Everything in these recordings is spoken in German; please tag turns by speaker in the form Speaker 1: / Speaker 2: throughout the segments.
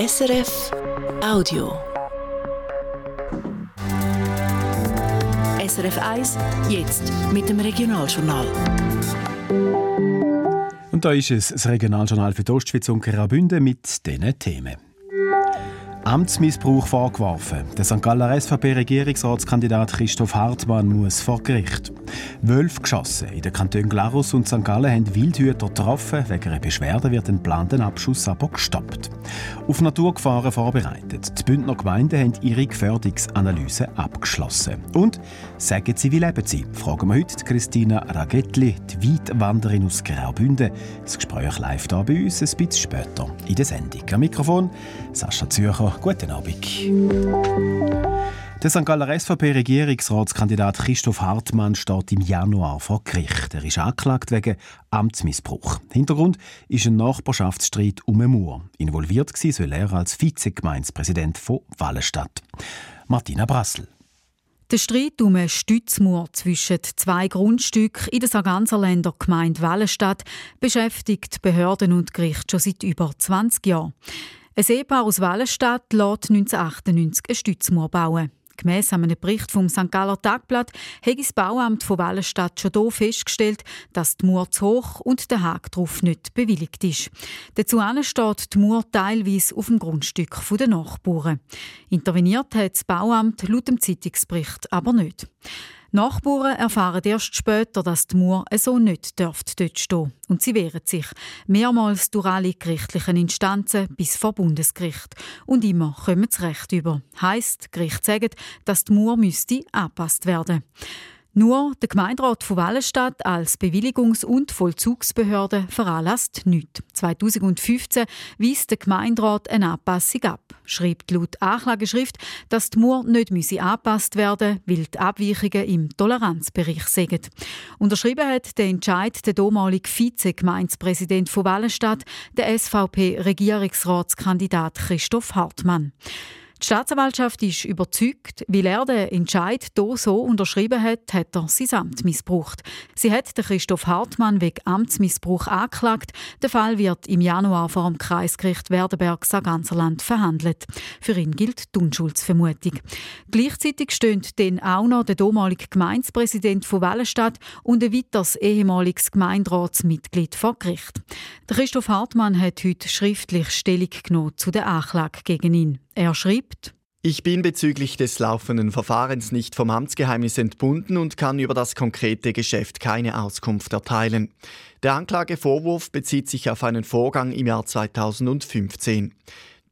Speaker 1: SRF Audio. SRF 1, jetzt mit dem Regionaljournal.
Speaker 2: Und da ist es das Regionaljournal für die Ostschweiz und Graubünden mit diesen Themen. Amtsmissbrauch vorgeworfen. Der St. Galler SVP-Regierungsratskandidat Christoph Hartmann muss vor Gericht. Wölfe geschossen. In den Kantonen Glarus und St. Gallen haben Wildhüter getroffen. Wegen einer Beschwerde wird ein geplanter Abschuss aber gestoppt. Auf Naturgefahren vorbereitet. Die Bündner Gemeinden haben ihre Gefährdungsanalyse abgeschlossen. Und sagen Sie, wie leben Sie? Fragen wir heute Christina Ragetli, die Weitwanderin aus Graubünden. Das Gespräch live hier bei uns ein bisschen später in der Sendung. Am Mikrofon Sascha Zürcher guten Abend. Der St. Galler SVP-Regierungsratskandidat Christoph Hartmann steht im Januar vor Gericht. Er ist angeklagt wegen Amtsmissbrauch. Hintergrund ist ein Nachbarschaftsstreit um eine Mauer. Involviert war soll er als Vizegemeinspräsident von Wallenstadt. Martina Brassel.
Speaker 3: Der Streit um eine Stützmauer zwischen zwei Grundstücken in der Sarganserländer Gemeinde Wallenstadt beschäftigt Behörden und Gericht schon seit über 20 Jahren. Ein Ehepaar aus Wallenstadt lässt 1998 eine Stützmauer bauen. Gemäss einem Bericht vom St. Galler Tagblatt hat das Bauamt von Wallenstadt schon hier festgestellt, dass die Mauer zu hoch und der Haken darauf nicht bewilligt ist. Dazu steht die Mauer teilweise auf dem Grundstück der Nachbarn. Interveniert hat das Bauamt laut dem Zeitungsbericht aber nicht. Nachbarn erfahren erst später, dass die Mauer so nicht dort stehen Und sie wehren sich. Mehrmals durch alle gerichtlichen Instanzen bis vor Bundesgericht. Und immer kommen sie Recht über. Heisst, Gericht sagen, dass die Mauer müsste angepasst werden müsste. Nur der Gemeinderat von Wallenstadt als Bewilligungs- und Vollzugsbehörde veranlasst nichts. 2015 weist der Gemeinderat eine Anpassung ab. Schreibt laut Anklageschrift, dass die Mauer nicht angepasst werden müsse, weil die Abweichungen im Toleranzbereich sind. Unterschrieben hat der Entscheid der damalige Vize-Gemeindepräsident von Wallenstadt, der SVP-Regierungsratskandidat Christoph Hartmann. Die Staatsanwaltschaft ist überzeugt, weil er den Entscheid hier so unterschrieben hat, hat er sein Amt missbraucht. Sie hat den Christoph Hartmann wegen Amtsmissbrauch angeklagt. Der Fall wird im Januar vor dem Kreisgericht Werdenberg-Sarganserland verhandelt. Für ihn gilt die Unschuldsvermutung. Gleichzeitig stehen dann auch noch der damalige Gemeindepräsident von Wallenstadt und ein weiteres ehemaliges Gemeinderatsmitglied vor Gericht. Der Christoph Hartmann hat heute schriftlich Stellung genommen zu der Anklage gegen ihn. Er schreibt,
Speaker 4: ich bin bezüglich des laufenden Verfahrens nicht vom Amtsgeheimnis entbunden und kann über das konkrete Geschäft keine Auskunft erteilen. Der Anklagevorwurf bezieht sich auf einen Vorgang im Jahr 2015.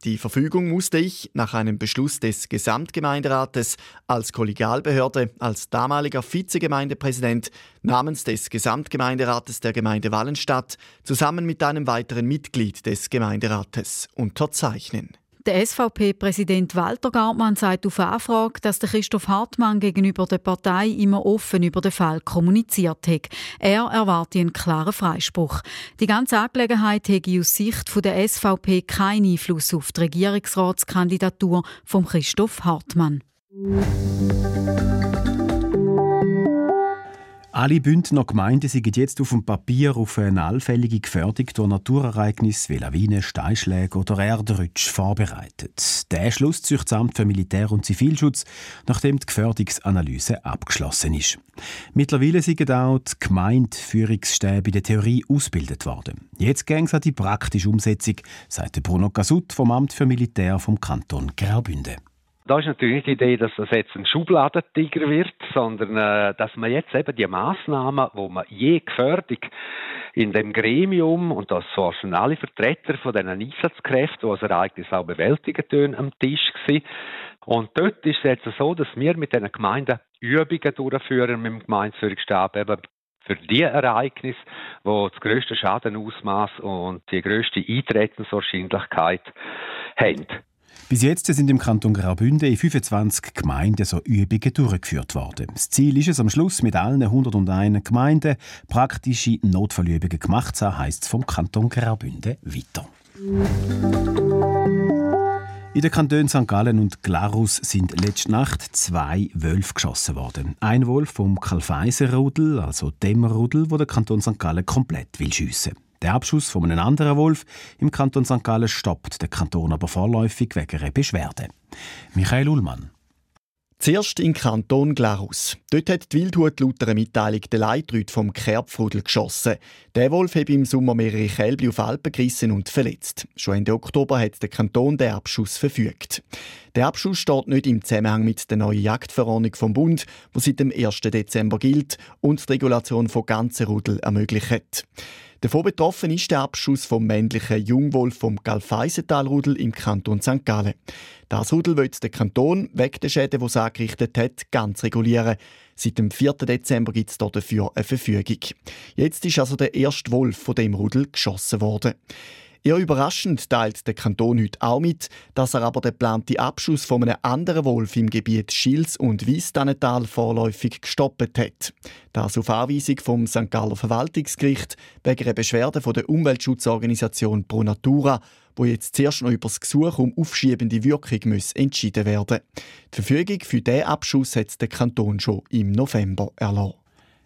Speaker 4: Die Verfügung musste ich nach einem Beschluss des Gesamtgemeinderates als Kollegialbehörde als damaliger Vizegemeindepräsident namens des Gesamtgemeinderates der Gemeinde Wallenstadt zusammen mit einem weiteren Mitglied des Gemeinderates unterzeichnen.
Speaker 3: Der SVP-Präsident Walter Gartmann sagt auf Anfrage, dass der Christoph Hartmann gegenüber der Partei immer offen über den Fall kommuniziert hat. Er erwartet einen klaren Freispruch. Die ganze Angelegenheit hätte aus Sicht der SVP keinen Einfluss auf die Regierungsratskandidatur von Christoph Hartmann.
Speaker 2: Alle Bündner Gemeinden sind jetzt auf dem Papier auf eine allfällige Gefährdung durch Naturereignisse wie Lawinen, Steinschläge oder Erdrutsch vorbereitet. Der Schluss zieht das Amt für Militär- und Zivilschutz, nachdem die Gefährdungsanalyse abgeschlossen ist. Mittlerweile sind auch die Gemeindeführungsstäbe in der Theorie ausgebildet worden. Jetzt ging es an die praktische Umsetzung, sagt Bruno Gasut vom Amt für Militär vom Kanton Graubünden.
Speaker 5: Da ist natürlich nicht die Idee, dass das jetzt ein Schubladentiger wird, sondern äh, dass man jetzt eben die Massnahmen, wo man je gefördert in dem Gremium und das waren alle Vertreter von diesen Einsatzkräften, die das Ereignis auch bewältigen tun, am Tisch gewesen. Und dort ist es jetzt so, dass wir mit diesen Gemeinden Übungen durchführen mit dem Gemeindeführungsstab eben für die Ereignisse, wo das größte Schadenausmaß und die größte Eintretenswahrscheinlichkeit haben.
Speaker 2: Bis jetzt sind im Kanton Graubünden in 25 Gemeinden so Übungen durchgeführt worden. Das Ziel ist es, am Schluss mit allen 101 Gemeinden praktische Notfallübungen gemacht zu haben, heisst es vom Kanton Graubünden weiter. In den Kantonen St. Gallen und Glarus sind letzte Nacht zwei Wölfe geschossen worden. Ein Wolf vom Kalfeiser-Rudel, also dem Rudel, wo der Kanton St. Gallen komplett will schiessen. Der Abschuss von einem anderen Wolf im Kanton St. Gallen stoppt der Kanton aber vorläufig wegen einer Beschwerde. Michael Ullmann.
Speaker 4: Zuerst in Kanton Glarus. Dort hat die Wildhut laut einer Mitteilung den Leitrüd vom Kerbfrudel geschossen. Der Wolf hat im Sommer mehrere Kälber auf Alpen gerissen und verletzt. Schon Ende Oktober hat der Kanton den Abschuss verfügt. Der Abschuss steht nicht im Zusammenhang mit der neuen Jagdverordnung vom Bund, die seit dem 1. Dezember gilt und die Regulation von ganzen Rudel ermöglicht. Davon betroffen ist der Abschuss vom männlichen Jungwolf vom Galfeisentalrudel im Kanton St. Gallen. Das Rudel wird der Kanton wegen der Schäden, die es angerichtet hat, ganz regulieren. Seit dem 4. Dezember gibt es dafür eine Verfügung. Jetzt ist also der erste Wolf von dem Rudel geschossen worden. Eher überraschend teilt der Kanton heute auch mit, dass er aber den geplanten Abschuss von einem anderen Wolf im Gebiet Schils und Wiesdannental vorläufig gestoppt hat. Das auf Anweisung vom St. Galler Verwaltungsgericht wegen einer Beschwerde von der Umweltschutzorganisation Pro Natura, wo jetzt zuerst noch über das Gesuch um aufschiebende Wirkung muss entschieden werden. Die Verfügung für diesen Abschuss hat der Kanton schon im November erlassen.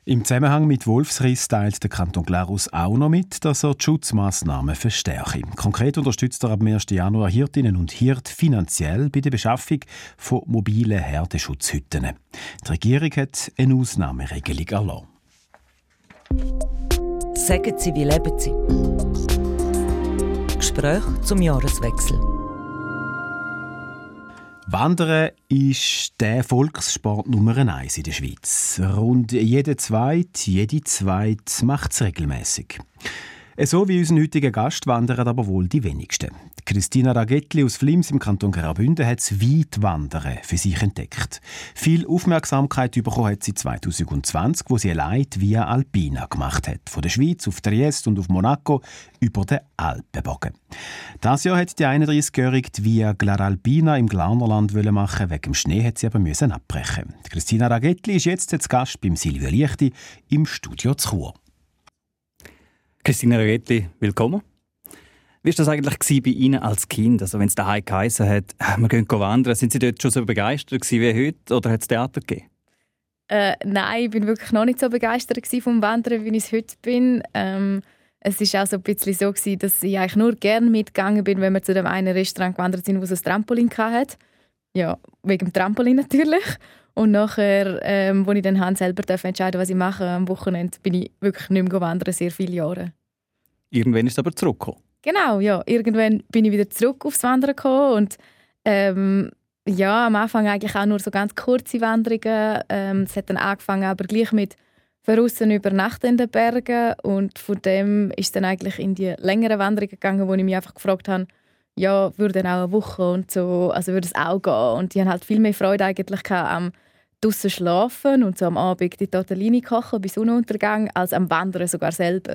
Speaker 2: Im Zusammenhang mit Wolfsriss teilt der Kanton Glarus auch noch mit, dass er die Schutzmaßnahmen verstärke. Konkret unterstützt er ab 1. Januar Hirtinnen und Hirt finanziell bei der Beschaffung von mobilen Herdenschutzhütten. Die Regierung hat eine Ausnahmeregelung erlassen.
Speaker 6: Sagen Sie, wie leben Sie? Gespräch zum Jahreswechsel.
Speaker 2: Wandern ist der Volkssport Nummer eins in der Schweiz. Rund jeder Zweit, jede Zweit macht es regelmäßig. So wie unser heutiger Gast wandern aber wohl die wenigsten. Christina Ragettli aus Flims im Kanton Graubünden hat das Weitwandern für sich entdeckt. Viel Aufmerksamkeit bekommen hat sie 2020, wo sie allein Via Alpina gemacht hat. Von der Schweiz auf Trieste und auf Monaco über den Alpenbogen. Das Jahr hat die 31-Jährige Via Glaralpina im Glarnerland machen Wegen dem Schnee hat sie aber müssen abbrechen. Christina Ragettli ist jetzt zu Gast beim Silvio Lichti im Studio zu Chur.
Speaker 7: Christina Ragetti, willkommen. Wie war das eigentlich bei Ihnen als Kind? Also wenn es daheim geheißen hat, äh, wir gehen wandern, sind Sie dort schon so begeistert wie heute oder hat es Theater gegeben?
Speaker 8: Äh, nein, ich bin wirklich noch nicht so begeistert vom Wandern, wie ich es heute bin. Ähm, es war auch so ein bisschen so, gewesen, dass ich eigentlich nur gerne mitgegangen bin, wenn wir zu dem einen Restaurant gewandert sind, wo es ein Trampolin hatte. Ja, wegen dem Trampolin natürlich. Und nachher, ähm, als ich dann habe, selber entscheiden was ich mache am Wochenende, bin ich wirklich nicht mehr wandern, sehr viele Jahre.
Speaker 7: Irgendwann ist es aber zurückgekommen?
Speaker 8: Genau, ja. Irgendwann bin ich wieder zurück aufs Wandern gekommen und ähm, ja, am Anfang eigentlich auch nur so ganz kurze Wanderungen. Ähm, es hat dann angefangen, aber gleich mit draußen übernachten in den Bergen und von dem ist dann eigentlich in die längeren Wanderungen gegangen, wo ich mich einfach gefragt habe, ja, würde dann auch eine Woche und so, also würde es auch gehen. Und die haben halt viel mehr Freude eigentlich am draußen schlafen und so am Abend die Tortellini kochen bei Sonnenuntergang, als am Wandern sogar selber.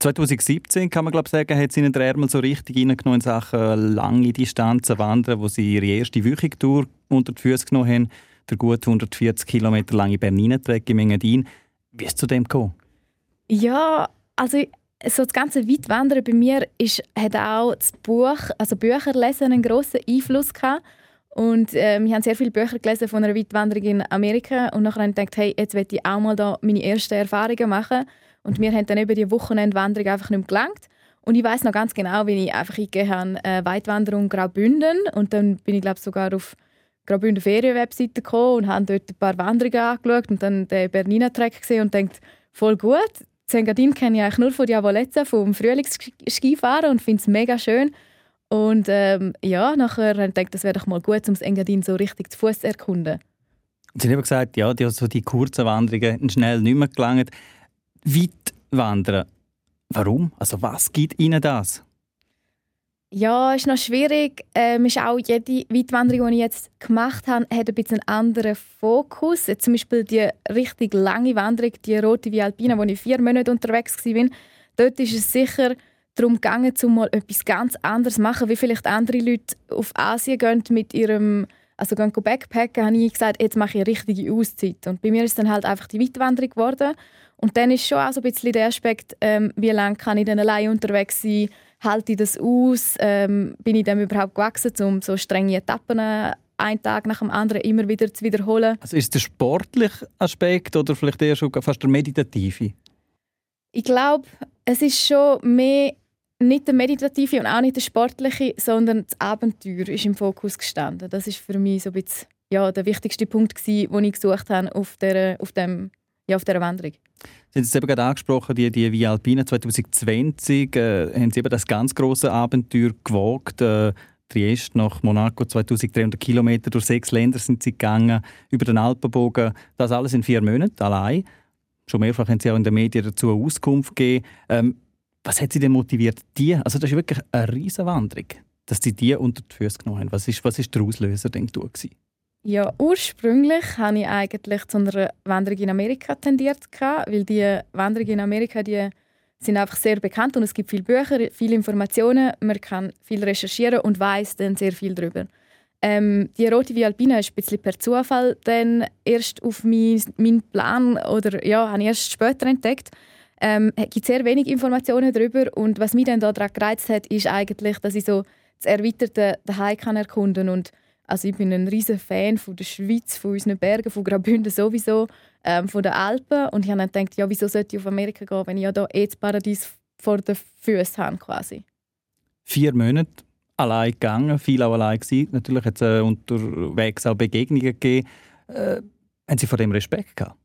Speaker 7: 2017 kann man glaube sagen, hat sie in den Ärmel so richtig reingenommen in Sachen lange Distanzen wandern, wo sie ihre erste Wöchigtour unter die Füße genommen haben, der gut 140 Kilometer lange Bernina-Trek im Engadin. Wie ist es zu dem gekommen?
Speaker 8: Ja, also so das ganze Weitwandern bei mir ist, hat auch das Buch, also Bücher lesen einen grossen Einfluss gehabt. Und äh, wir haben sehr viele Bücher gelesen von einer Weitwanderung in Amerika und nachher haben gedacht, hey, jetzt will ich auch mal da meine ersten Erfahrungen machen. Und mir haben dann über die Wochenendwanderung einfach nicht mehr gelangt. Und ich weiß noch ganz genau, wie ich einfach eingegeben habe, äh, Weitwanderung Graubünden. Und dann bin ich, glaube sogar auf Graubünden Ferienwebseite gekommen und habe dort ein paar Wanderungen angeschaut und dann den Bernina Track gesehen und denkt voll gut, Engadin kenne ich eigentlich nur von Diavolezza, vom Frühlingsskifahren und finde es mega schön. Und ähm, ja, nachher habe ich gedacht, das wäre doch mal gut, um das Engadin so richtig zu Fuß zu erkunden.
Speaker 7: Sie haben gesagt, ja, die, so die kurzen Wanderungen schnell nicht mehr gelangt. Weit wandern, warum? Also was gibt Ihnen das?
Speaker 8: Ja, ist noch schwierig. Ähm, ist auch jede Weitwanderung, die ich jetzt gemacht habe, hat ein bisschen einen anderen Fokus. Zum Beispiel die richtig lange Wanderung, die Rote Via Alpina, wo ich vier Monate unterwegs war, dort ist es sicher darum gegangen, um mal etwas ganz anderes zu machen, wie vielleicht andere Leute auf Asien gehen mit ihrem also gehen Backpacken, habe ich gesagt, jetzt mache ich eine richtige Auszeit. Und bei mir ist dann halt einfach die Weitwanderung geworden. Und dann ist schon auch so ein bisschen der Aspekt, ähm, wie lange kann ich dann allein unterwegs sein, halte ich das aus? Ähm, bin ich dem überhaupt gewachsen, um so strenge Etappen äh, einen Tag nach dem anderen immer wieder zu wiederholen?
Speaker 7: Also ist es der sportliche Aspekt oder vielleicht eher schon fast der meditative?
Speaker 8: Ich glaube, Es ist schon mehr nicht der meditative und auch nicht der sportliche, sondern das Abenteuer ist im Fokus gestanden. Das ist für mich so ein bisschen, ja, der wichtigste Punkt gewesen, den ich gesucht habe auf dieser, auf dem, ja, auf dieser Wanderung.
Speaker 7: Sie haben es eben gerade angesprochen, die, die Via Alpina 2020 äh, haben Sie eben das ganz große Abenteuer gewagt. Äh, Triest nach Monaco, 2300 Kilometer durch sechs Länder sind Sie gegangen, über den Alpenbogen. Das alles in vier Monaten, allein. Schon mehrfach haben Sie auch in den Medien dazu Auskunft gegeben. Ähm, was hat Sie denn motiviert, die, also das ist wirklich eine riesige Wanderung, dass Sie die unter die Füße genommen haben? Was ist, was ist der Auslöser, denkt du?
Speaker 8: Ja, ursprünglich habe ich eigentlich zu einer Wanderung in Amerika tendiert, weil die Wanderungen in Amerika, die sind einfach sehr bekannt und es gibt viele Bücher, viele Informationen, man kann viel recherchieren und weiß dann sehr viel darüber. Ähm, die rote Via Alpina ist ein bisschen per Zufall dann erst auf meinen mein Plan oder ja, habe ich erst später entdeckt ähm, gibt sehr wenig Informationen darüber und was mich dann daran gereizt hat, ist eigentlich, dass ich so das erweiterte daheim kann erkunden und also ich bin ein riesen Fan von der Schweiz, von unseren Bergen, von Graubünden sowieso, ähm, von den Alpen und ich habe dann gedacht, ja, wieso sollte ich auf Amerika gehen, wenn ich ja da eh das Paradies vor den Füßen habe quasi.
Speaker 7: Vier Monate allein gegangen, viel auch allein gewesen. Natürlich hat es äh, unterwegs auch Begegnungen gegeben. Äh, haben Sie vor dem Respekt gehabt?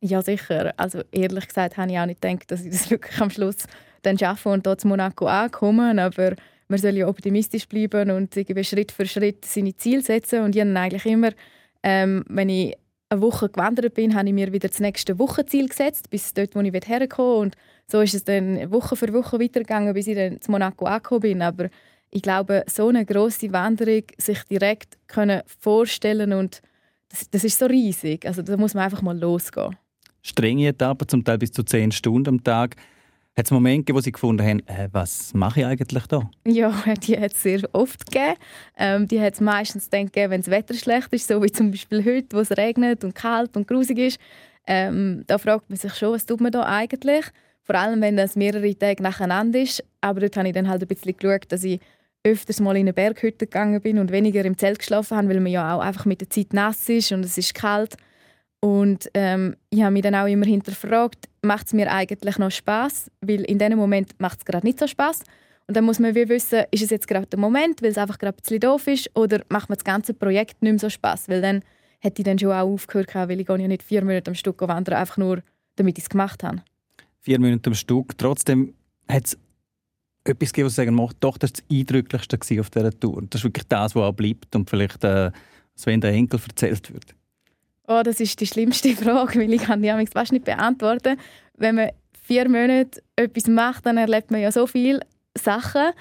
Speaker 8: Ja, sicher. Also ehrlich gesagt habe ich auch nicht gedacht, dass ich das wirklich am Schluss dann schaffe und dort zu Monaco ankommen. Aber man soll ja optimistisch bleiben und irgendwie Schritt für Schritt seine Ziele setzen. Und ich habe eigentlich immer, ähm, wenn ich eine Woche gewandert bin, habe ich mir wieder das nächste Wochenziel gesetzt, bis dort, wo ich herkomme. Und so ist es dann Woche für Woche weitergegangen, bis ich dann zu Monaco angekommen bin. Aber ich glaube, so eine große Wanderung sich direkt können vorstellen und das, das ist so riesig. Also da muss man einfach mal losgehen
Speaker 7: strenge Etappen, zum Teil bis zu zehn Stunden am Tag. Hat es Momente wo Sie gefunden haben, äh, was mache ich eigentlich da?
Speaker 8: Ja, die hat es sehr oft gegeben. Ähm, die hat es meistens dann gegeben, wenn das Wetter schlecht ist, so wie zum Beispiel heute, wo es regnet und kalt und grusig ist. Ähm, da fragt man sich schon, was tut man da eigentlich? Vor allem, wenn das mehrere Tage nacheinander ist. Aber dort habe ich dann halt ein bisschen geschaut, dass ich öfters mal in eine Berghütte gegangen bin und weniger im Zelt geschlafen habe, weil man ja auch einfach mit der Zeit nass ist und es ist kalt. Und ähm, ich habe mich dann auch immer hinterfragt, macht es mir eigentlich noch Spaß? Weil in diesem Moment macht es gerade nicht so Spaß. Und dann muss man wie wissen, ist es jetzt gerade der Moment, weil es einfach gerade ein bisschen doof ist, oder macht mir das ganze Projekt nicht mehr so Spaß? Weil dann hätte ich dann schon auch aufgehört, weil ich ja nicht vier Monate am Stück wandern, einfach nur, damit ich es gemacht habe.
Speaker 7: Vier Monate am Stück. Trotzdem hat es etwas gegeben, was sagen doch, das war das Eindrücklichste auf dieser Tour. Das ist wirklich das, was auch bleibt und vielleicht, äh, wenn der Enkel erzählt wird.
Speaker 8: Oh, das ist die schlimmste Frage, weil ich kann die fast nicht beantworten. Wenn man vier Monate etwas macht, dann erlebt man ja so viele Sachen.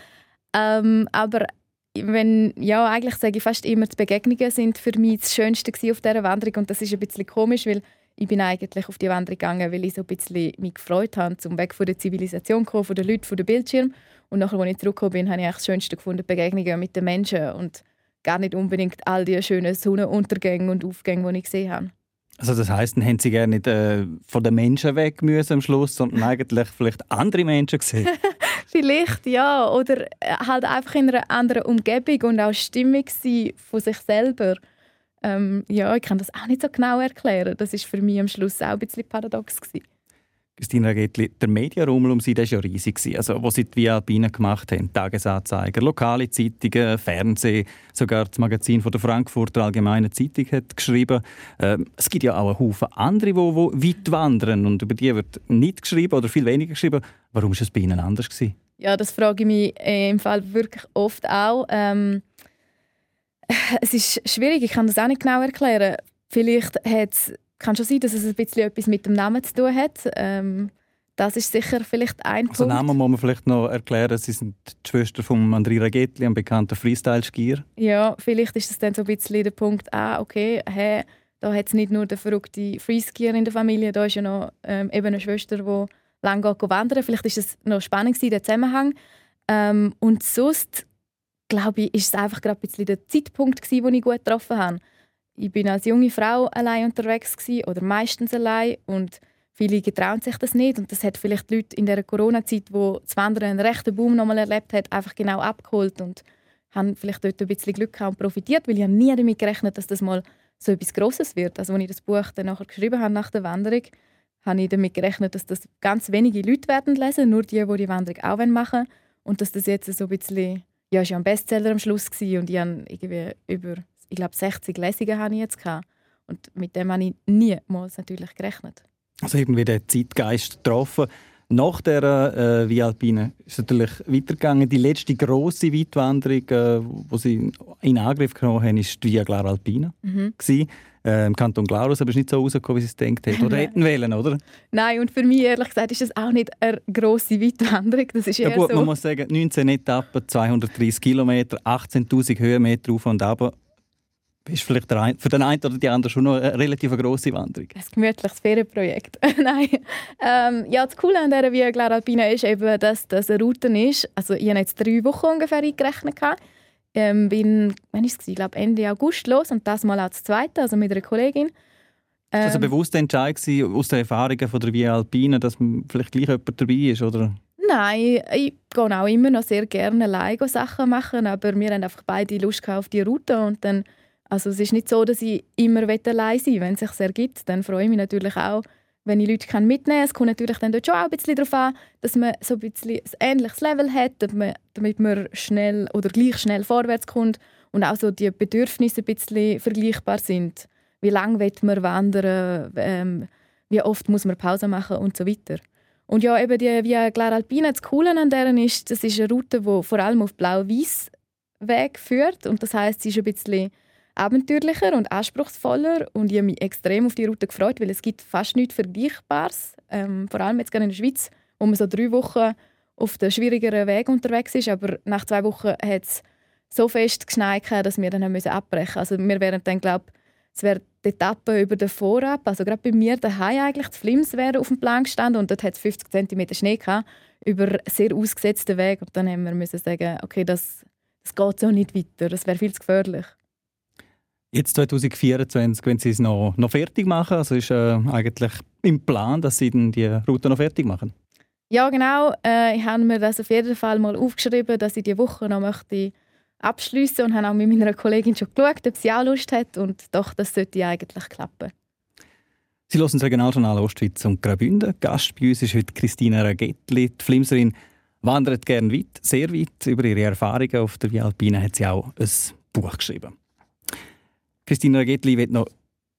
Speaker 8: Ähm, aber wenn, ja, eigentlich sage ich fast immer, die Begegnungen sind für mich das Schönste auf dieser Wanderung und das ist ein bisschen komisch, weil ich bin eigentlich auf die Wanderung gegangen, weil ich so ein bisschen mich gefreut habe, zum Weg von der Zivilisation zu kommen, von den Leuten, von dem Bildschirm. Und nachher, als ich zurückgekommen bin, habe ich das Schönste gefunden, Begegnungen mit den Menschen und gar nicht unbedingt all die schönen Sonnenuntergänge und Aufgänge, die ich gesehen habe.
Speaker 7: Also das heißt, dann haben Sie gerne nicht äh, von den Menschen weg müssen am Schluss, sondern eigentlich vielleicht andere Menschen gesehen?
Speaker 8: vielleicht ja, oder äh, halt einfach in einer anderen Umgebung und auch Stimmung von sich selber. Ähm, ja, ich kann das auch nicht so genau erklären. Das ist für mich am Schluss auch ein bisschen paradox gewesen.
Speaker 7: Christina Getli, der Medienraum um Sie war ja riesig. Also, wo Sie die Alpina gemacht haben, Tagesanzeiger, lokale Zeitungen, Fernsehen, sogar das Magazin von der Frankfurter Allgemeinen Zeitung hat geschrieben. Ähm, es gibt ja auch einen Haufen andere, die, die weit wandern und über die wird nicht geschrieben oder viel weniger geschrieben. Warum war es bei Ihnen anders? Gewesen?
Speaker 8: Ja, das frage ich mich äh, im Fall wirklich oft auch. Ähm, es ist schwierig, ich kann das auch nicht genau erklären. Vielleicht hat es kann schon sein, dass es ein bisschen etwas mit dem Namen zu tun hat. Ähm, das ist sicher vielleicht ein
Speaker 7: also
Speaker 8: Punkt.
Speaker 7: Namen muss man vielleicht noch erklären. Sie sind die Schwester von Andrea Ragetli, einem bekannten Freestyle-Skier.
Speaker 8: Ja, vielleicht ist es dann so ein bisschen der Punkt, ah, okay, hey, da hat es nicht nur den verrückten Freeskier in der Familie, da ist ja noch ähm, eben eine Schwester, die lange geht wandern. Vielleicht ist es noch spannend gewesen, der Zusammenhang. Ähm, und sonst, glaube ich, ist es einfach gerade ein bisschen der Zeitpunkt gewesen, wo ich gut getroffen habe ich bin als junge Frau allein unterwegs gewesen, oder meistens allein und viele getrauen sich das nicht und das hat vielleicht die Leute in der Corona-Zeit, wo das Wandern einen rechten Boom nochmal erlebt hat, einfach genau abgeholt und haben vielleicht dort ein bisschen Glück gehabt und profitiert, weil ich nie damit gerechnet dass das mal so etwas Grosses wird. Also als ich das Buch dann nachher geschrieben habe nach der Wanderung, habe ich damit gerechnet, dass das ganz wenige Leute werden lesen, nur die, die die Wanderung auch machen wollen. Und dass das jetzt so ein bisschen, ja, ist ja ein Bestseller am Schluss gewesen und ich habe irgendwie über, ich glaube, 60 Lesungen habe ich jetzt gehabt. Und mit dem habe ich niemals natürlich gerechnet.
Speaker 7: Also irgendwie der Zeitgeist getroffen. Nach der äh, Via Alpine ist natürlich weitergegangen. Die letzte grosse Weitwanderung, äh, die sie in Angriff genommen haben, war die Via Clara Alpina. Mhm. Äh, Im Kanton Glarus, aber es ist nicht so rausgekommen, wie sie es gedacht haben. Oder hätten wollen, oder?
Speaker 8: Nein, und für mich, ehrlich gesagt, ist das auch nicht eine grosse Weitwanderung. Das ist eher
Speaker 7: ja gut,
Speaker 8: so.
Speaker 7: man muss sagen, 19 Etappen, 230 Kilometer, 18'000 Höhenmeter auf und ab ist vielleicht der ein, für den einen oder die anderen schon noch eine relativ grosse Wanderung.
Speaker 8: Ein gemütliches Ferienprojekt. Nein. Ähm, ja, das Coole an dieser Via Clara Alpina ist eben, dass das eine Route ist. Also ich habe jetzt drei Wochen ungefähr eingerechnet. Ähm, bin, wann ist es? Ich glaube Ende August los und das mal als zweite, also mit einer Kollegin.
Speaker 7: Ähm, war das ein ähm, bewusster Entscheid aus den Erfahrungen von der Via Alpina, dass vielleicht gleich jemand dabei ist, oder?
Speaker 8: Nein, ich gehe auch immer noch sehr gerne alleine Sachen machen, aber wir haben einfach beide Lust auf die Route und dann also es ist nicht so, dass ich immer allein sein Wenn es sich ergibt, dann freue ich mich natürlich auch, wenn ich Leute mitnehmen kann. Es kommt natürlich dann dort schon auch ein bisschen darauf an, dass man so ein bisschen ein ähnliches Level hat, damit man schnell oder gleich schnell vorwärts kommt und auch so die Bedürfnisse ein bisschen vergleichbar sind. Wie lange will man wandern, ähm, wie oft muss man Pause machen und so weiter. Und ja, eben die Via Clara Alpina, das Coole an deren ist, das ist eine Route, die vor allem auf blau-weiß Weg führt und das heißt, sie ist ein bisschen abenteuerlicher und anspruchsvoller und ich habe mich extrem auf die Route gefreut, weil es gibt fast nichts Vergleichbares, ähm, vor allem jetzt gerade in der Schweiz, wo man so drei Wochen auf den schwierigeren Weg unterwegs ist, aber nach zwei Wochen hat es so fest geschneit, dass wir dann haben müssen abbrechen mussten. Also wir wären dann, glaube es wäre die Etappe über den Vorab, also gerade bei mir daheim eigentlich, die Flims wären auf dem Plan gestanden und dort hat es 50 cm Schnee gehabt, über sehr ausgesetzten Weg und dann haben wir müssen sagen, okay, das, das geht so nicht weiter, das wäre viel zu gefährlich.
Speaker 7: Jetzt 2024, wenn Sie es noch, noch fertig machen, also ist äh, eigentlich im Plan, dass Sie dann die Route noch fertig machen?
Speaker 8: Ja, genau. Äh, ich habe mir das auf jeden Fall mal aufgeschrieben, dass ich die Woche noch möchte abschließen und habe auch mit meiner Kollegin schon geschaut, ob sie auch Lust hat und doch, das sollte eigentlich klappen.
Speaker 7: Sie hören das Regionaljournal Ostschweiz und Graubünden. Gast bei uns ist heute Christina Ragettli. Die Flimserin wandert gerne weit, sehr weit. Über ihre Erfahrungen auf der Via Alpine hat sie auch ein Buch geschrieben. Christina Getli wird noch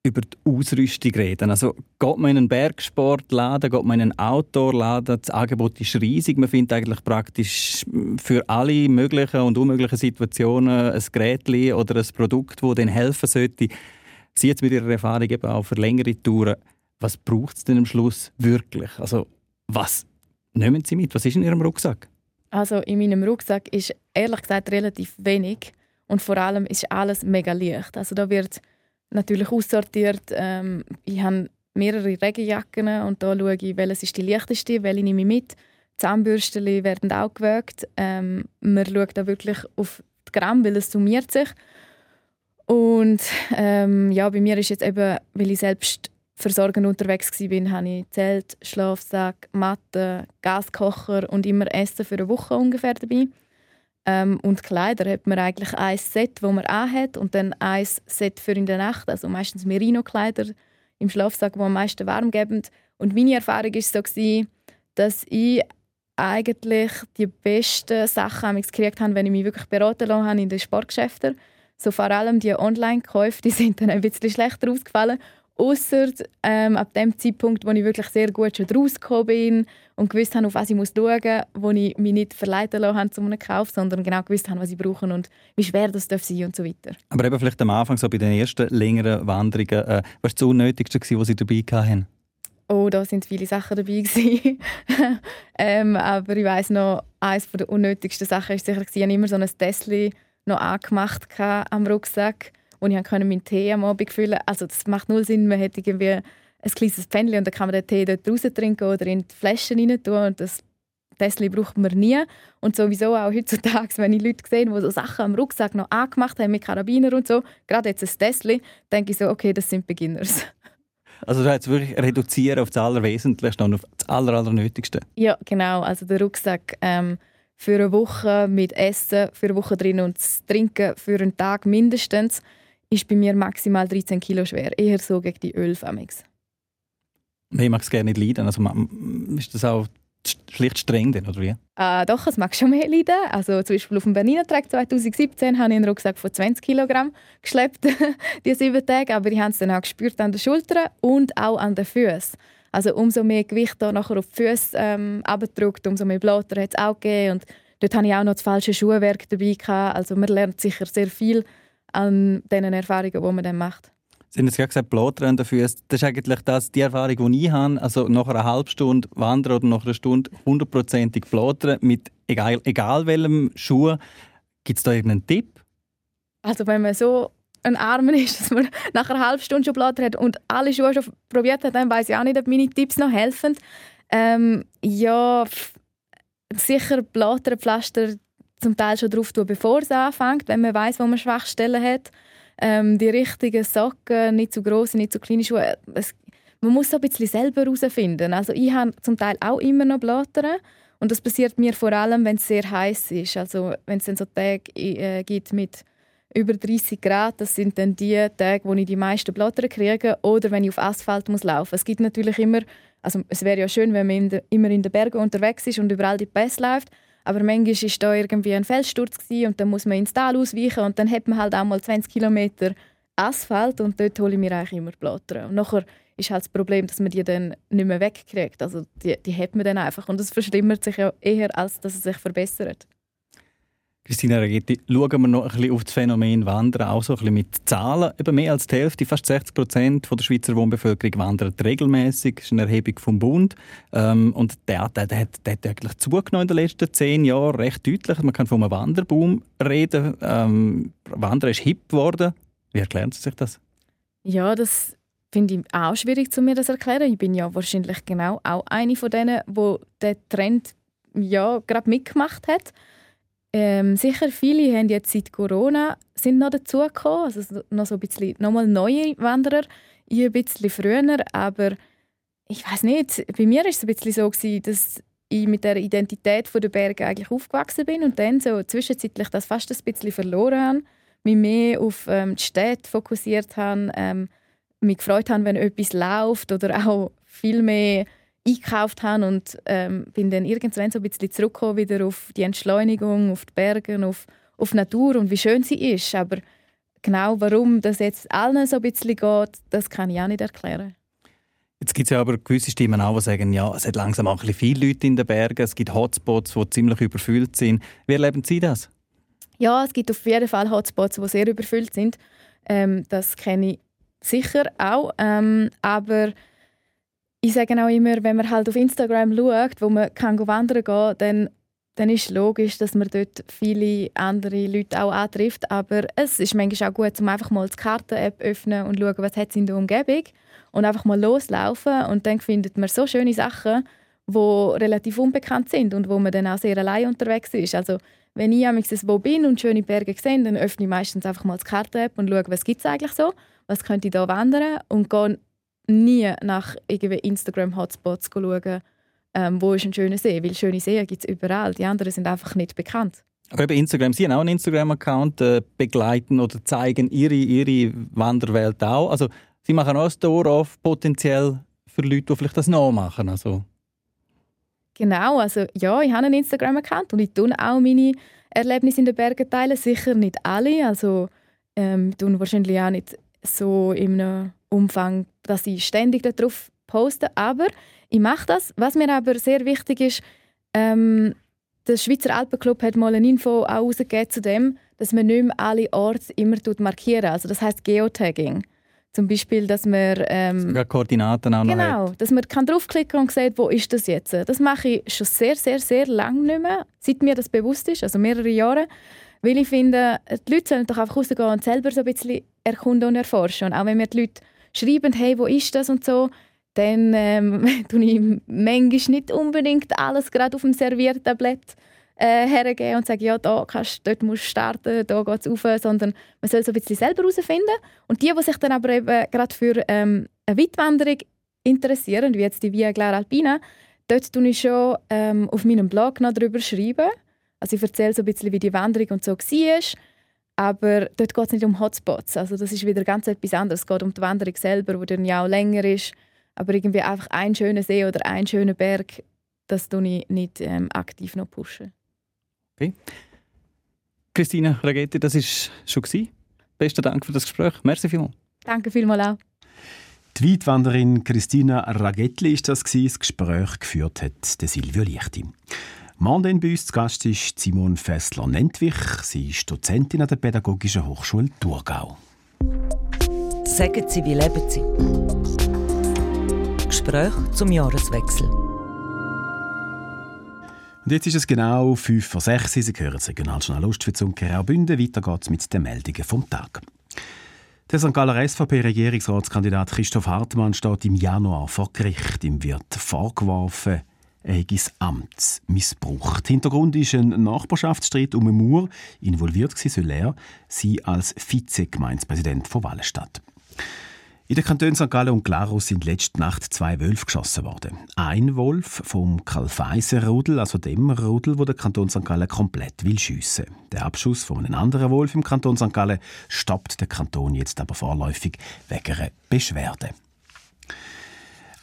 Speaker 7: über die Ausrüstung reden. Also geht man in einen Bergsportladen, geht man in einen Outdoorladen, das Angebot ist riesig. Man findet eigentlich praktisch für alle möglichen und unmöglichen Situationen ein Gerät oder ein Produkt, das dann helfen sollte. Sie jetzt mit Ihrer Erfahrung eben auch für längere Touren. Was braucht es denn am Schluss wirklich? Also was nehmen Sie mit? Was ist in Ihrem Rucksack?
Speaker 8: Also in meinem Rucksack ist ehrlich gesagt relativ wenig. Und vor allem ist alles mega leicht. Also da wird natürlich aussortiert. Ähm, ich habe mehrere Regenjacken und da schaue ich, welches ist die leichteste, welche nehme ich mit. Zahnbürsten werden auch gewögt. Ähm, man schaut da wirklich auf die Gramm, weil es summiert sich. Und ähm, ja, bei mir ist jetzt eben, weil ich selbst versorgend unterwegs war, habe ich Zelt, Schlafsack, Matte, Gaskocher und immer Essen für eine Woche ungefähr dabei. Ähm, und Kleider hat man eigentlich ein Set, das man anhat und dann ein Set für in der Nacht, also meistens Merino-Kleider im Schlafsack, die am meisten warm geben. Und meine Erfahrung war so, dass ich eigentlich die besten Sachen gekriegt habe, wenn ich mich wirklich beraten lassen habe in den Sportgeschäften. So vor allem die Online-Käufe, die sind dann ein bisschen schlechter ausgefallen. Ausser ähm, ab dem Zeitpunkt, wo ich wirklich sehr gut schon rausgekommen bin und gewusst habe, auf was ich muss schauen muss, wo ich mich nicht verleiten lassen habe zu einem Kauf, sondern genau gewusst habe, was ich brauche und wie schwer das darf sein und so weiter.
Speaker 7: Aber eben vielleicht am Anfang, so bei den ersten längeren Wanderungen, äh, was war das Unnötigste, was Sie dabei hatten?
Speaker 8: Oh, da sind viele Sachen dabei ähm, aber ich weiß noch, eines der unnötigsten Sachen war sicher, ich habe immer so ein Tesla noch angemacht am Rucksack und ich konnte meinen Tee am Abend füllen. Also das macht null Sinn, man hätte irgendwie ein kleines Pfännchen und dann kann man den Tee dort raus trinken oder in die Flaschen rein tun und das Tesla braucht man nie. Und sowieso auch heutzutage, wenn ich Leute sehe, die so Sachen am Rucksack noch angemacht haben mit Karabiner und so, gerade jetzt ein Tesla, denke ich so, okay, das sind Beginners.
Speaker 7: Also du jetzt wirklich reduzieren auf das Allerwesentlichste und auf das Aller, Allernötigste?
Speaker 8: Ja, genau. Also der Rucksack ähm, für eine Woche mit Essen, für eine Woche drin und Trinken für einen Tag mindestens ist bei mir maximal 13 Kilo schwer. Eher so gegen die 11 Amix.
Speaker 7: Nein, mag es gerne nicht leiden. Also, ist das auch schlicht streng denn, oder wie?
Speaker 8: Äh, doch, es mag schon mehr leiden. Also zum Beispiel auf dem Berliner Track 2017 habe ich einen Rucksack von 20 Kilogramm geschleppt, die sieben Tage. Aber ich habe es dann auch gespürt an den Schultern und auch an den Füßen. Also umso mehr Gewicht da nachher auf die Füße ähm, abgedrückt, umso mehr Blatter hat es auch gegeben. Und dort hatte ich auch noch das falsche Schuhwerk dabei. Gehabt. Also man lernt sicher sehr viel an diesen Erfahrungen, die man dann macht.
Speaker 7: Sie haben jetzt gesagt, Blatrennen dafür. Das ist eigentlich das, die Erfahrung, die ich habe. Also nach einer halben Stunde wandern oder nach einer Stunde hundertprozentig Blatern mit egal, egal welchem Schuh. Gibt es da irgendeinen Tipp?
Speaker 8: Also wenn man so ein Armen ist, dass man nach einer halben Stunde schon Blatter hat und alle Schuhe schon probiert hat, dann weiß ich auch nicht, ob meine Tipps noch helfen. Ähm, ja, sicher Blatternpflaster zum Teil schon drauf tun, bevor es anfängt, wenn man weiß, wo man Schwachstellen hat ähm, die richtigen Socken, nicht zu große, nicht zu kleine Schuhe. Es, man muss so ein bisschen selber herausfinden. Also ich habe zum Teil auch immer noch Blattern und das passiert mir vor allem, wenn es sehr heiß ist. Also wenn es dann so Tage äh, gibt mit über 30 Grad, das sind dann die Tage, wo ich die meisten Blattern kriege oder wenn ich auf Asphalt muss laufen. Es gibt natürlich immer, also es wäre ja schön, wenn man in de, immer in den Bergen unterwegs ist und überall die Pässe läuft, aber manchmal war da irgendwie ein Felssturz und dann muss man ins Tal ausweichen und dann hat man halt auch mal 20 Kilometer Asphalt und dort hole ich mir eigentlich immer Blatter. Und nachher ist halt das Problem, dass man die dann nicht mehr wegkriegt. Also die, die hat man dann einfach und es verschlimmert sich ja eher, als dass es sich verbessert.
Speaker 7: Christina Ragetti, schauen wir noch ein bisschen auf das Phänomen Wandern, auch so ein bisschen mit Zahlen. Eben mehr als die Hälfte, fast 60 Prozent der Schweizer Wohnbevölkerung wandert regelmäßig. Das ist eine Erhebung vom Bund. Ähm, und der, der, der, der, hat eigentlich zugenommen in den letzten zehn Jahren, recht deutlich. Man kann von einem Wanderboom reden. Ähm, Wandern ist hip geworden. Wie erklären Sie sich das?
Speaker 8: Ja, das finde ich auch schwierig, zu mir das erklären. Ich bin ja wahrscheinlich genau auch eine von denen, wo der Trend ja gerade mitgemacht hat. Ähm, sicher viele haben jetzt seit Corona sind noch dazugekommen, also noch so ein bisschen nochmal neue Wanderer, ich ein bisschen früher, aber ich weiß nicht, bei mir war es ein bisschen so, gewesen, dass ich mit der Identität der Berge eigentlich aufgewachsen bin und dann so zwischenzeitlich das fast ein bisschen verloren habe, mich mehr auf ähm, die Städte fokussiert habe, ähm, mich gefreut habe, wenn etwas läuft oder auch viel mehr eingekauft habe und ähm, bin dann irgendwann so ein bisschen zurückgekommen wieder auf die Entschleunigung, auf die Berge, auf, auf die Natur und wie schön sie ist. Aber genau warum das jetzt allen so ein bisschen geht, das kann ich auch nicht erklären.
Speaker 7: Jetzt gibt es ja aber gewisse Stimmen auch, die sagen, ja, es hat langsam auch ein bisschen viele Leute in den Bergen, es gibt Hotspots, die ziemlich überfüllt sind. Wie erleben Sie das?
Speaker 8: Ja, es gibt auf jeden Fall Hotspots, die sehr überfüllt sind. Ähm, das kenne ich sicher auch. Ähm, aber ich sage auch immer, wenn man halt auf Instagram schaut, wo man kann wandern kann, dann, dann ist es logisch, dass man dort viele andere Leute auch antrifft. Aber es ist manchmal auch gut, um einfach mal die Karten-App öffnen und schauen, was es in der Umgebung und einfach mal loslaufen. Und dann findet man so schöne Sachen, die relativ unbekannt sind und wo man dann auch sehr allein unterwegs ist. Also wenn ich wo bin und schöne Berge sehe, dann öffne ich meistens einfach mal die Karten-App und schaue, was gibt es eigentlich so, was könnte ich da wandern und gehe nie nach Instagram-Hotspots schauen, ähm, wo ist ein schöner See, weil schöne Seen gibt es überall. Die anderen sind einfach nicht bekannt.
Speaker 7: Aber bei Instagram, Sie haben auch einen Instagram-Account, äh, begleiten oder zeigen Ihre, Ihre Wanderwelt auch. Also Sie machen auch ein Tor auf potenziell für Leute, die vielleicht das nachmachen. Also.
Speaker 8: Genau, also ja, ich habe einen Instagram-Account und ich tue auch meine Erlebnisse in den Bergen teilen. Sicher nicht alle, also ähm, tun wahrscheinlich auch nicht so in einem Umfang, dass ich ständig darauf poste. Aber ich mache das. Was mir aber sehr wichtig ist, ähm, der Schweizer Alpenclub hat mal eine Info auch rausgegeben zu dem, dass man nicht mehr alle Orte immer markieren Also das heißt Geotagging. Zum Beispiel, dass man ähm,
Speaker 7: Koordinaten auch noch
Speaker 8: Genau,
Speaker 7: hat.
Speaker 8: dass man kann draufklicken und sieht, wo ist das jetzt. Das mache ich schon sehr, sehr, sehr lange nicht mehr, seit mir das bewusst ist, also mehrere Jahre. Weil ich finde, die Leute sollen doch einfach rausgehen und selber so ein bisschen erkunden und erforschen. Und auch wenn mir die Leute schreiben, hey, wo ist das und so, dann ähm, tue ich manchmal nicht unbedingt alles gerade auf dem Serviertablett äh, hergeben und sage, ja, da kannst, dort musst du starten, da geht es rauf, sondern man soll so ein bisschen selber herausfinden. Und die, die sich dann aber eben gerade für ähm, eine Weitwanderung interessieren, wie jetzt die Via Clara Alpina, dort tue ich schon ähm, auf meinem Blog noch darüber schreiben. Also ich erzähle so ein bisschen, wie die Wanderung und so war aber dort geht es nicht um Hotspots. Also das ist wieder ganz etwas anderes. Es geht um die Wanderung selber, die dann ja auch länger ist. Aber irgendwie einfach ein schöner See oder ein schöner Berg, das tue ich nicht ähm, aktiv noch pushen.
Speaker 7: Okay. Christina Ragetti, das war schon. Gewesen. Besten Dank für das Gespräch. Merci vielmals.
Speaker 8: Danke vielmals auch.
Speaker 2: Die Weitwanderin Christina Ragetli ist das, gewesen, das Gespräch geführt hat, der Silvio Lichti. Morgen bei uns zu Gast ist Simon Fessler-Nentwich. Sie ist Dozentin an der Pädagogischen Hochschule Thurgau.
Speaker 6: Sagen Sie, wie leben Sie? Gespräch zum Jahreswechsel.
Speaker 2: Und jetzt ist es genau 5 vor 6 Sie hören das Regionaljournal Ostwitz Graubünden. Weiter geht es mit den Meldungen vom Tag. Der St. Galler SVP-Regierungsratskandidat Christoph Hartmann steht im Januar vor Gericht. Ihm wird vorgeworfen, er hätte das Amt missbraucht. Hintergrund ist ein Nachbarschaftsstreit um einen Mauer. Involviert soll er sie als Vize-Gemeindepräsident von Wallenstadt. In den Kantonen St. Gallen und Glarus sind letzte Nacht zwei Wölfe geschossen worden. Ein Wolf vom Karl-Feiser-Rudel, also dem Rudel, wo der Kanton St. Gallen komplett will schiessen. Der Abschuss von einem anderen Wolf im Kanton St. Gallen stoppt der Kanton jetzt aber vorläufig wegen einer Beschwerde.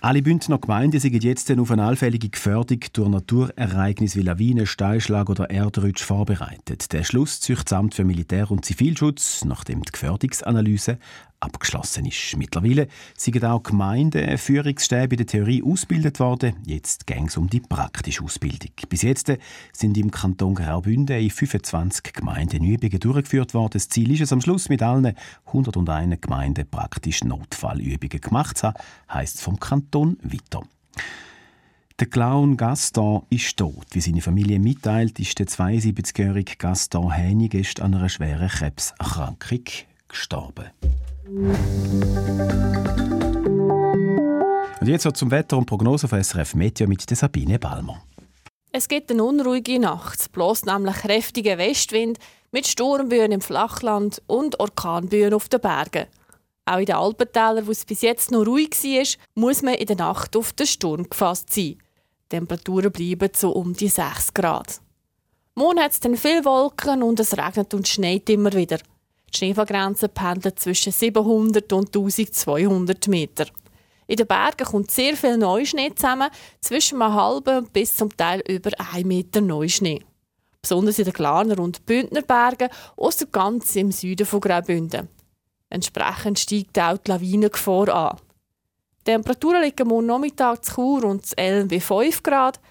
Speaker 2: Alle Bündner Gemeinden sind jetzt auf eine allfällige Gefährdung durch Naturereignisse wie Lawinen, Steinschlag oder Erdrutsch vorbereitet. Der Schluss zieht das Amt für Militär- und Zivilschutz, nachdem die Gefährdungsanalyse abgeschlossen ist. Mittlerweile sind auch Gemeindeführungsstäbe in der Theorie ausgebildet worden. Jetzt ging es um die praktische Ausbildung. Bis jetzt sind im Kanton Graubünden in 25 Gemeinden Übungen durchgeführt worden. Das Ziel ist es am Schluss mit allen 101 Gemeinden praktisch Notfallübungen gemacht zu haben, heisst vom Kanton weiter. Der Clown Gaston ist tot. Wie seine Familie mitteilt, ist der 72-jährige Gaston Häni an einer schweren Krebserkrankung gestorben. Und jetzt zum Wetter und Prognose von SRF Meteo mit der Sabine Balmer.
Speaker 9: Es gibt eine unruhige Nacht. Es bloßt nämlich kräftiger Westwind mit Sturmböen im Flachland und Orkanböen auf den Bergen. Auch in den Alpentälern, wo es bis jetzt noch ruhig war, muss man in der Nacht auf den Sturm gefasst sein. Temperaturen bleiben so um die 6 Grad. Morgen hat es dann viele Wolken und es regnet und schneit immer wieder. Die Schneefallgrenze pendelt zwischen 700 und 1200 Meter. In den Bergen kommt sehr viel Neuschnee zusammen, zwischen einem halben bis zum Teil über 1 Meter Neuschnee. Besonders in den Glarner und Bündner Bergen, außer ganz im Süden von Graubünden. Entsprechend steigt auch die Lawinengefahr an. Die Temperaturen liegen morgen Nachmittag zu Chur und zu Elm bei 5 Grad,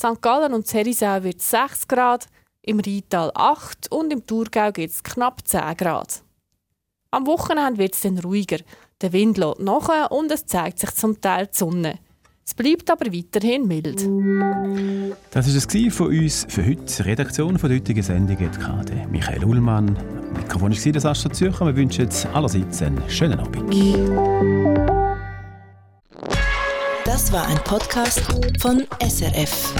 Speaker 9: St. Gallen und Herisau wird 6 Grad, im Rheintal 8 und im Thurgau gibt es knapp 10 Grad. Am Wochenende wird es dann ruhiger. Der Wind lädt nach und es zeigt sich zum Teil die Sonne. Es bleibt aber weiterhin mild.
Speaker 2: Das war es von uns für heute. Die Redaktion von der heutigen Sendung hat Michael Ullmann. Mikrofon war das Astra Zürcher. Wir wünschen allerseits einen schönen Abend.
Speaker 1: Das war ein Podcast von SRF.